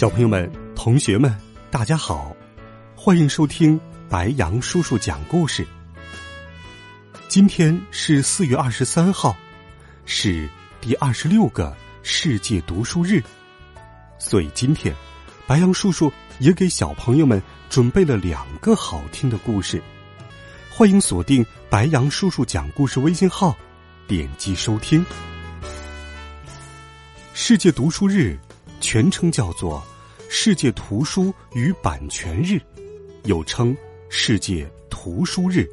小朋友们、同学们，大家好，欢迎收听白羊叔叔讲故事。今天是四月二十三号，是第二十六个世界读书日，所以今天白羊叔叔也给小朋友们准备了两个好听的故事。欢迎锁定白羊叔叔讲故事微信号，点击收听。世界读书日全称叫做。世界图书与版权日，又称世界图书日。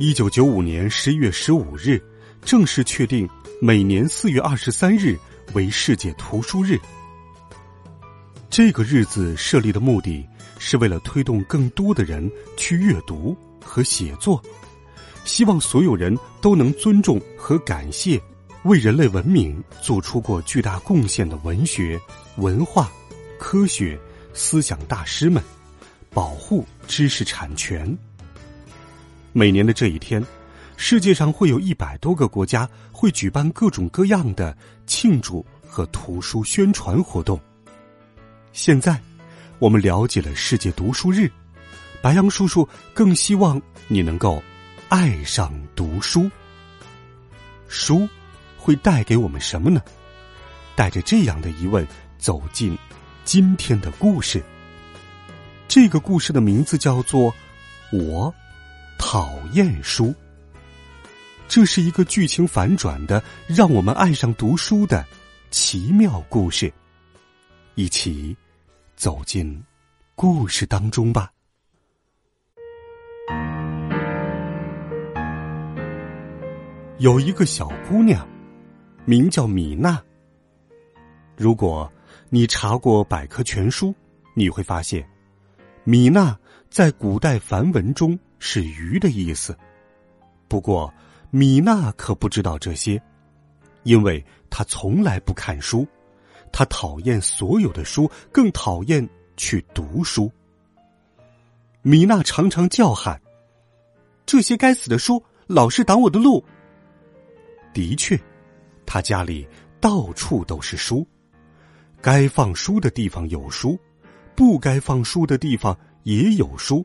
一九九五年十一月十五日，正式确定每年四月二十三日为世界图书日。这个日子设立的目的是为了推动更多的人去阅读和写作，希望所有人都能尊重和感谢为人类文明做出过巨大贡献的文学、文化。科学思想大师们，保护知识产权。每年的这一天，世界上会有一百多个国家会举办各种各样的庆祝和图书宣传活动。现在，我们了解了世界读书日，白杨叔叔更希望你能够爱上读书。书会带给我们什么呢？带着这样的疑问走进。今天的故事，这个故事的名字叫做《我讨厌书》。这是一个剧情反转的，让我们爱上读书的奇妙故事。一起走进故事当中吧。有一个小姑娘，名叫米娜。如果你查过百科全书，你会发现，米娜在古代梵文中是鱼的意思。不过，米娜可不知道这些，因为她从来不看书，她讨厌所有的书，更讨厌去读书。米娜常常叫喊：“这些该死的书，老是挡我的路。”的确，他家里到处都是书。该放书的地方有书，不该放书的地方也有书。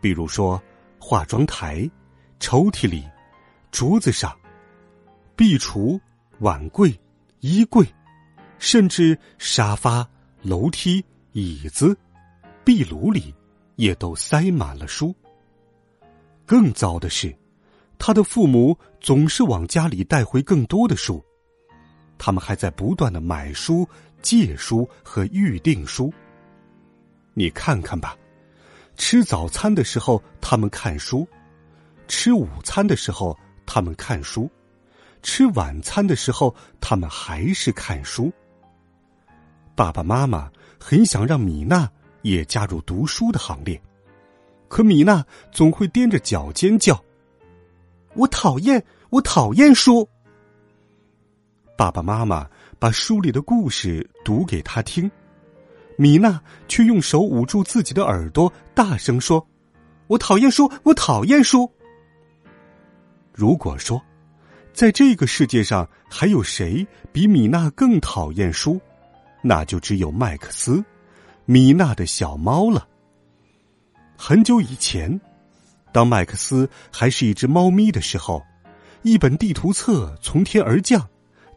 比如说，化妆台、抽屉里、桌子上、壁橱、碗柜、衣柜，甚至沙发、楼梯、椅子、壁炉里，也都塞满了书。更糟的是，他的父母总是往家里带回更多的书，他们还在不断的买书。借书和预定书，你看看吧。吃早餐的时候，他们看书；吃午餐的时候，他们看书；吃晚餐的时候，他们还是看书。爸爸妈妈很想让米娜也加入读书的行列，可米娜总会踮着脚尖叫：“我讨厌，我讨厌书。”爸爸妈妈。把书里的故事读给他听，米娜却用手捂住自己的耳朵，大声说：“我讨厌书，我讨厌书。”如果说，在这个世界上还有谁比米娜更讨厌书，那就只有麦克斯，米娜的小猫了。很久以前，当麦克斯还是一只猫咪的时候，一本地图册从天而降。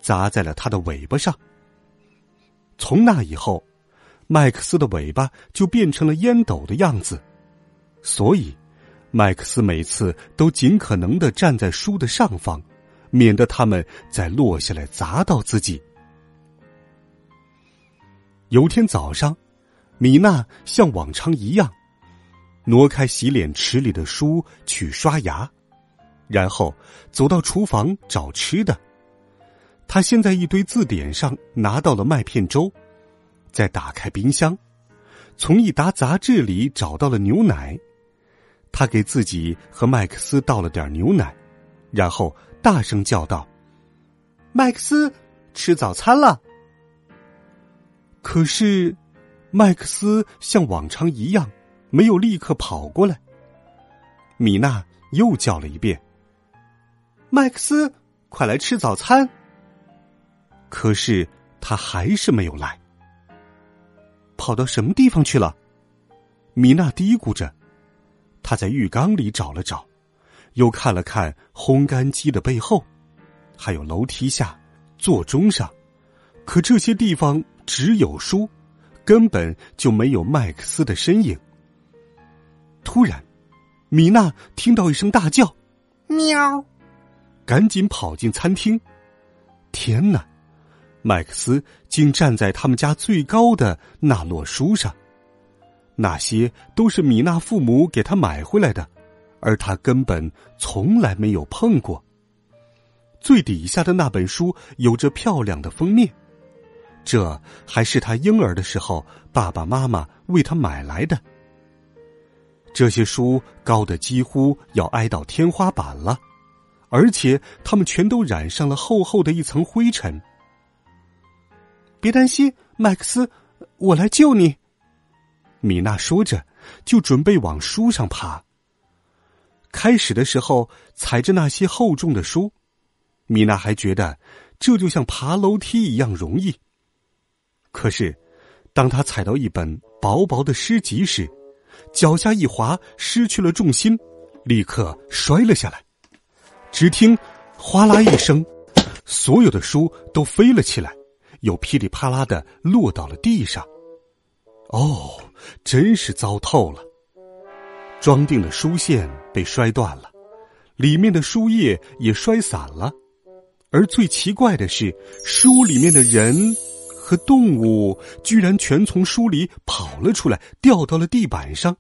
砸在了他的尾巴上。从那以后，麦克斯的尾巴就变成了烟斗的样子，所以麦克斯每次都尽可能的站在书的上方，免得它们再落下来砸到自己。有天早上，米娜像往常一样，挪开洗脸池里的书去刷牙，然后走到厨房找吃的。他先在一堆字典上拿到了麦片粥，再打开冰箱，从一沓杂志里找到了牛奶。他给自己和麦克斯倒了点牛奶，然后大声叫道：“麦克斯，吃早餐了。”可是，麦克斯像往常一样，没有立刻跑过来。米娜又叫了一遍：“麦克斯，快来吃早餐。”可是他还是没有来。跑到什么地方去了？米娜嘀咕着。她在浴缸里找了找，又看了看烘干机的背后，还有楼梯下、座钟上，可这些地方只有书，根本就没有麦克斯的身影。突然，米娜听到一声大叫：“喵！”赶紧跑进餐厅。天哪，麦克斯竟站在他们家最高的那摞书上。那些都是米娜父母给他买回来的，而他根本从来没有碰过。最底下的那本书有着漂亮的封面，这还是他婴儿的时候爸爸妈妈为他买来的。这些书高的几乎要挨到天花板了，而且它们全都染上了厚厚的一层灰尘。别担心，麦克斯，我来救你。米娜说着，就准备往书上爬。开始的时候，踩着那些厚重的书，米娜还觉得这就像爬楼梯一样容易。可是，当她踩到一本薄薄的诗集时，脚下一滑，失去了重心，立刻摔了下来。只听“哗啦”一声，所有的书都飞了起来，又噼里啪啦的落到了地上。哦，真是糟透了！装订的书线被摔断了，里面的书页也摔散了，而最奇怪的是，书里面的人和动物居然全从书里跑了出来，掉到了地板上。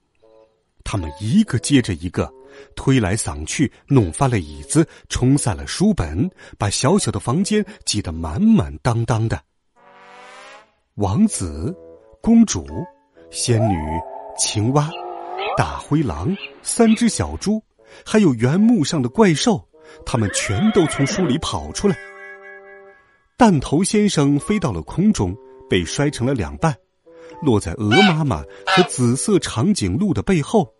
他们一个接着一个，推来搡去，弄翻了椅子，冲散了书本，把小小的房间挤得满满当当的。王子。公主、仙女、青蛙、大灰狼、三只小猪，还有原木上的怪兽，他们全都从书里跑出来。弹头先生飞到了空中，被摔成了两半，落在鹅妈妈和紫色长颈鹿的背后。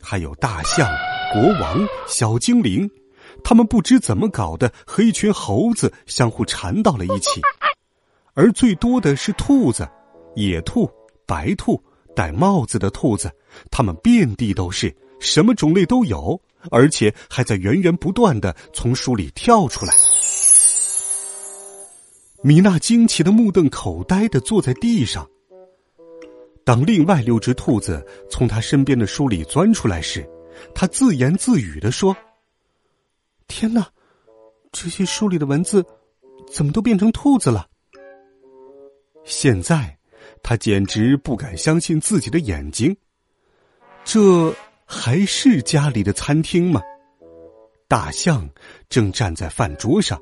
还有大象、国王、小精灵，他们不知怎么搞的，和一群猴子相互缠到了一起。而最多的是兔子。野兔、白兔、戴帽子的兔子，它们遍地都是，什么种类都有，而且还在源源不断的从书里跳出来。米娜惊奇的目瞪口呆的坐在地上。当另外六只兔子从他身边的书里钻出来时，他自言自语的说：“天哪，这些书里的文字，怎么都变成兔子了？”现在。他简直不敢相信自己的眼睛。这还是家里的餐厅吗？大象正站在饭桌上，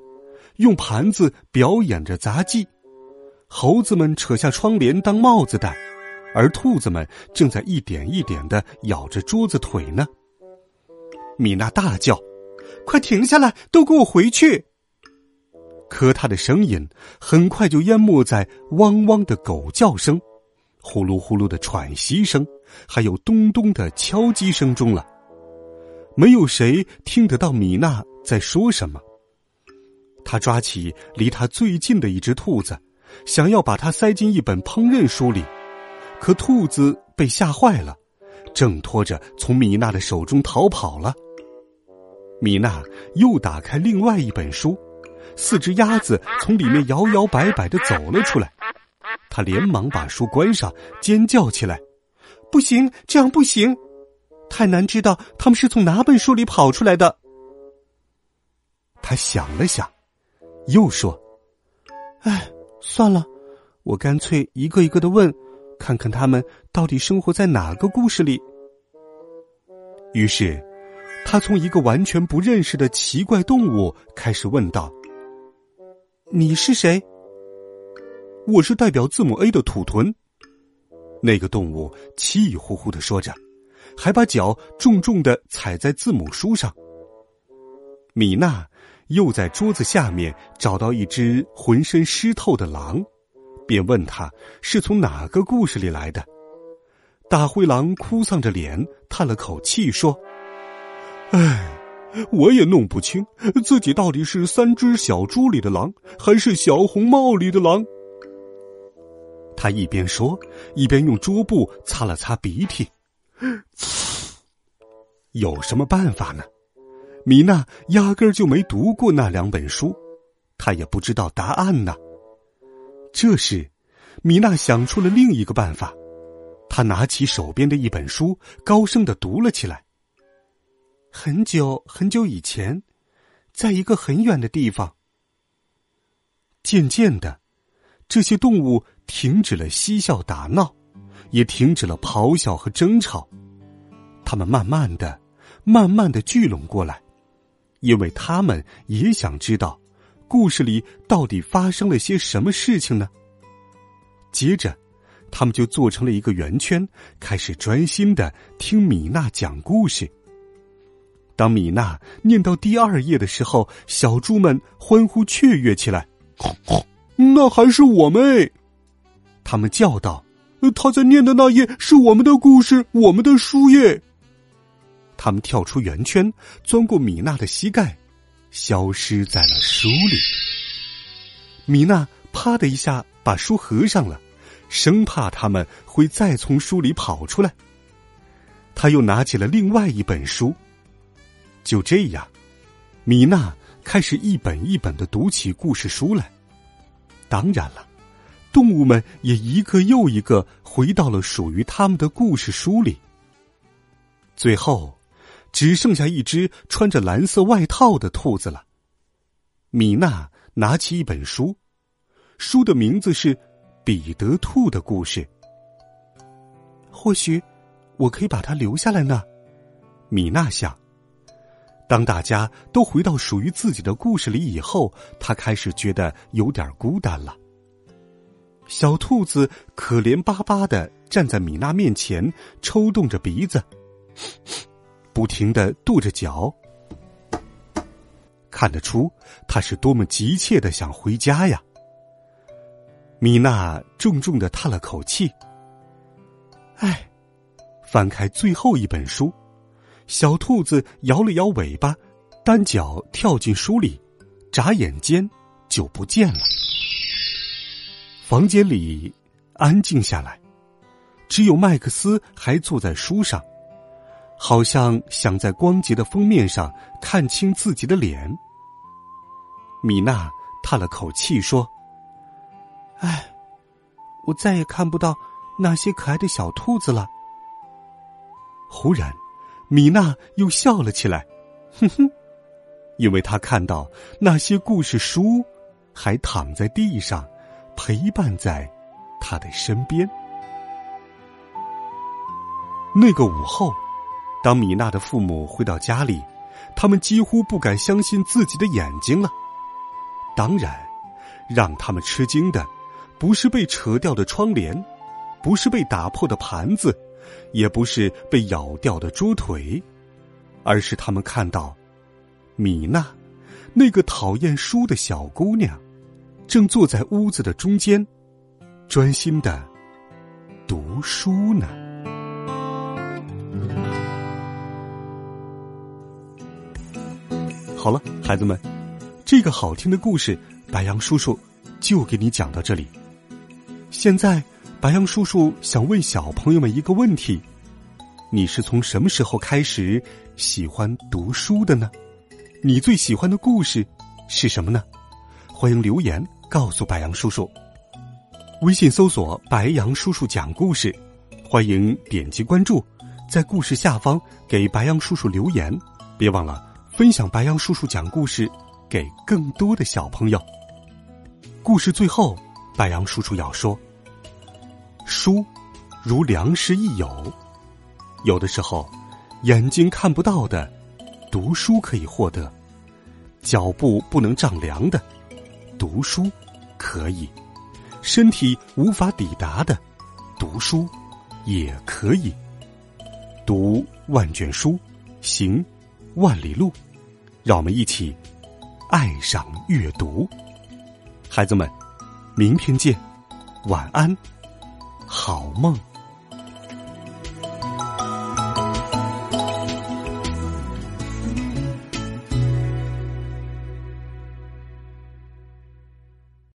用盘子表演着杂技。猴子们扯下窗帘当帽子戴，而兔子们正在一点一点的咬着桌子腿呢。米娜大叫：“快停下来！都给我回去！”可他的声音很快就淹没在汪汪的狗叫声、呼噜呼噜的喘息声，还有咚咚的敲击声中了。没有谁听得到米娜在说什么。他抓起离他最近的一只兔子，想要把它塞进一本烹饪书里，可兔子被吓坏了，挣脱着从米娜的手中逃跑了。米娜又打开另外一本书。四只鸭子从里面摇摇摆摆的走了出来，他连忙把书关上，尖叫起来：“不行，这样不行，太难知道他们是从哪本书里跑出来的。”他想了想，又说：“哎，算了，我干脆一个一个的问，看看他们到底生活在哪个故事里。”于是，他从一个完全不认识的奇怪动物开始问道。你是谁？我是代表字母 A 的土豚。”那个动物气呼呼的说着，还把脚重重的踩在字母书上。米娜又在桌子下面找到一只浑身湿透的狼，便问他是从哪个故事里来的。大灰狼哭丧着脸，叹了口气说：“唉。”我也弄不清自己到底是三只小猪里的狼，还是小红帽里的狼。他一边说，一边用桌布擦了擦鼻涕。有什么办法呢？米娜压根儿就没读过那两本书，她也不知道答案呢。这时，米娜想出了另一个办法，她拿起手边的一本书，高声的读了起来。很久很久以前，在一个很远的地方。渐渐的，这些动物停止了嬉笑打闹，也停止了咆哮和争吵。他们慢慢的、慢慢的聚拢过来，因为他们也想知道，故事里到底发生了些什么事情呢？接着，他们就做成了一个圆圈，开始专心的听米娜讲故事。当米娜念到第二页的时候，小猪们欢呼雀跃起来。那还是我们！他们叫道：“他在念的那页是我们的故事，我们的书页。”他们跳出圆圈，钻过米娜的膝盖，消失在了书里。米娜啪的一下把书合上了，生怕他们会再从书里跑出来。他又拿起了另外一本书。就这样，米娜开始一本一本的读起故事书来。当然了，动物们也一个又一个回到了属于他们的故事书里。最后，只剩下一只穿着蓝色外套的兔子了。米娜拿起一本书，书的名字是《彼得兔的故事》。或许，我可以把它留下来呢。米娜想。当大家都回到属于自己的故事里以后，他开始觉得有点孤单了。小兔子可怜巴巴的站在米娜面前，抽动着鼻子，不停的跺着脚，看得出他是多么急切的想回家呀。米娜重重的叹了口气，唉，翻开最后一本书。小兔子摇了摇尾巴，单脚跳进书里，眨眼间就不见了。房间里安静下来，只有麦克斯还坐在书上，好像想在光洁的封面上看清自己的脸。米娜叹了口气说：“唉，我再也看不到那些可爱的小兔子了。”忽然。米娜又笑了起来，哼哼，因为她看到那些故事书还躺在地上，陪伴在她的身边。那个午后，当米娜的父母回到家里，他们几乎不敢相信自己的眼睛了。当然，让他们吃惊的，不是被扯掉的窗帘，不是被打破的盘子。也不是被咬掉的猪腿，而是他们看到米娜，那个讨厌书的小姑娘，正坐在屋子的中间，专心的读书呢。好了，孩子们，这个好听的故事，白杨叔叔就给你讲到这里。现在。白杨叔叔想问小朋友们一个问题：你是从什么时候开始喜欢读书的呢？你最喜欢的故事是什么呢？欢迎留言告诉白杨叔叔。微信搜索“白杨叔叔讲故事”，欢迎点击关注，在故事下方给白杨叔叔留言。别忘了分享白杨叔叔讲故事给更多的小朋友。故事最后，白杨叔叔要说。书，如良师益友。有的时候，眼睛看不到的，读书可以获得；脚步不能丈量的，读书可以。身体无法抵达的，读书也可以。读万卷书，行万里路。让我们一起爱上阅读，孩子们，明天见，晚安，好梦。